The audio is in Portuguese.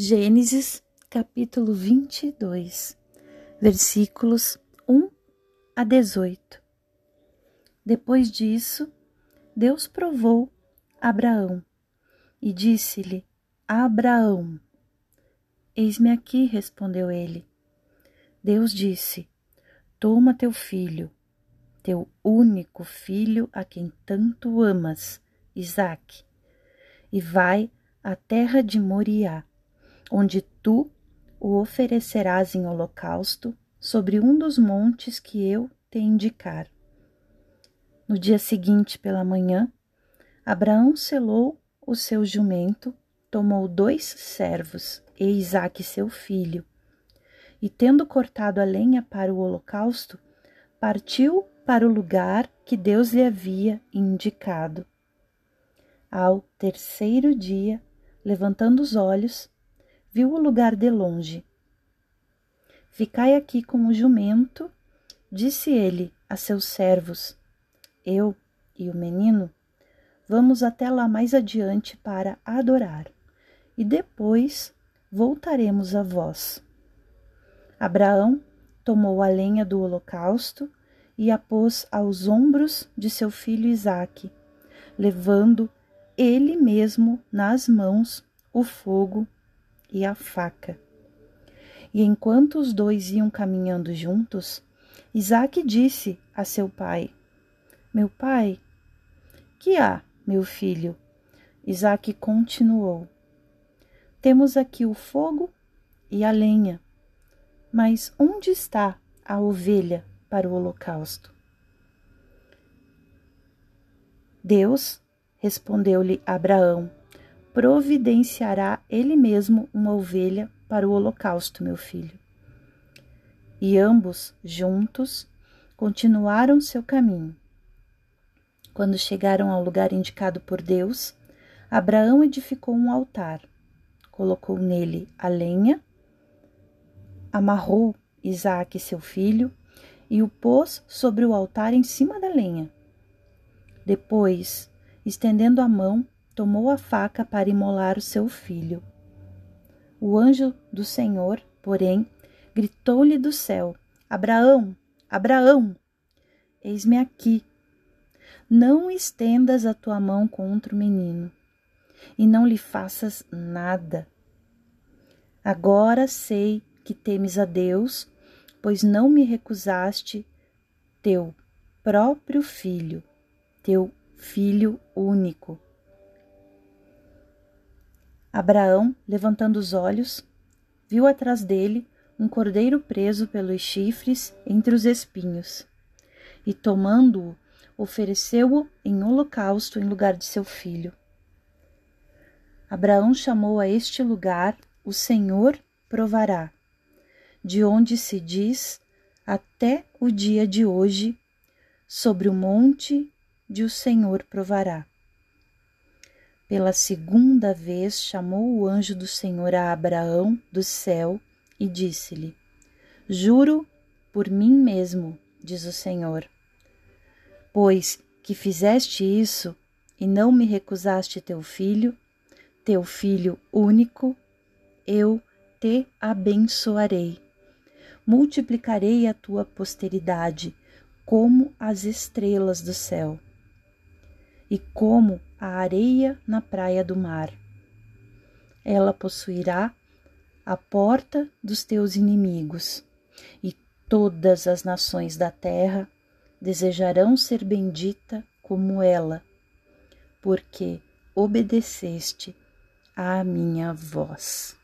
Gênesis capítulo 22, versículos 1 a 18. Depois disso, Deus provou Abraão e disse-lhe: Abraão. Eis-me aqui, respondeu ele. Deus disse: Toma teu filho, teu único filho a quem tanto amas, Isaque, e vai à terra de Moriá onde tu o oferecerás em holocausto sobre um dos montes que eu te indicar. No dia seguinte, pela manhã, Abraão selou o seu jumento, tomou dois servos e Isaque seu filho, e tendo cortado a lenha para o holocausto, partiu para o lugar que Deus lhe havia indicado. Ao terceiro dia, levantando os olhos, viu o lugar de longe. Ficai aqui com o jumento, disse ele a seus servos. Eu e o menino vamos até lá mais adiante para adorar, e depois voltaremos a vós. Abraão tomou a lenha do holocausto e a pôs aos ombros de seu filho Isaque, levando ele mesmo nas mãos o fogo e a faca. E enquanto os dois iam caminhando juntos, Isaac disse a seu pai: Meu pai, que há, meu filho? Isaac continuou: Temos aqui o fogo e a lenha, mas onde está a ovelha para o holocausto? Deus respondeu-lhe Abraão: providenciará ele mesmo uma ovelha para o holocausto, meu filho. E ambos, juntos, continuaram seu caminho. Quando chegaram ao lugar indicado por Deus, Abraão edificou um altar, colocou nele a lenha, amarrou Isaque, seu filho, e o pôs sobre o altar em cima da lenha. Depois, estendendo a mão, tomou a faca para imolar o seu filho. O anjo do Senhor, porém, gritou-lhe do céu: Abraão, Abraão, eis-me aqui. Não estendas a tua mão contra o menino, e não lhe faças nada. Agora sei que temes a Deus, pois não me recusaste teu próprio filho, teu filho único. Abraão, levantando os olhos, viu atrás dele um cordeiro preso pelos chifres entre os espinhos, e tomando-o, ofereceu-o em holocausto em lugar de seu filho. Abraão chamou a este lugar o Senhor provará, de onde se diz até o dia de hoje, sobre o monte de o Senhor provará. Pela segunda vez chamou o anjo do Senhor a Abraão do céu e disse-lhe: Juro por mim mesmo, diz o Senhor, pois que fizeste isso e não me recusaste teu filho, teu filho único, eu te abençoarei. Multiplicarei a tua posteridade como as estrelas do céu e como a areia na praia do mar. Ela possuirá a porta dos teus inimigos, e todas as nações da terra desejarão ser bendita como ela, porque obedeceste à minha voz.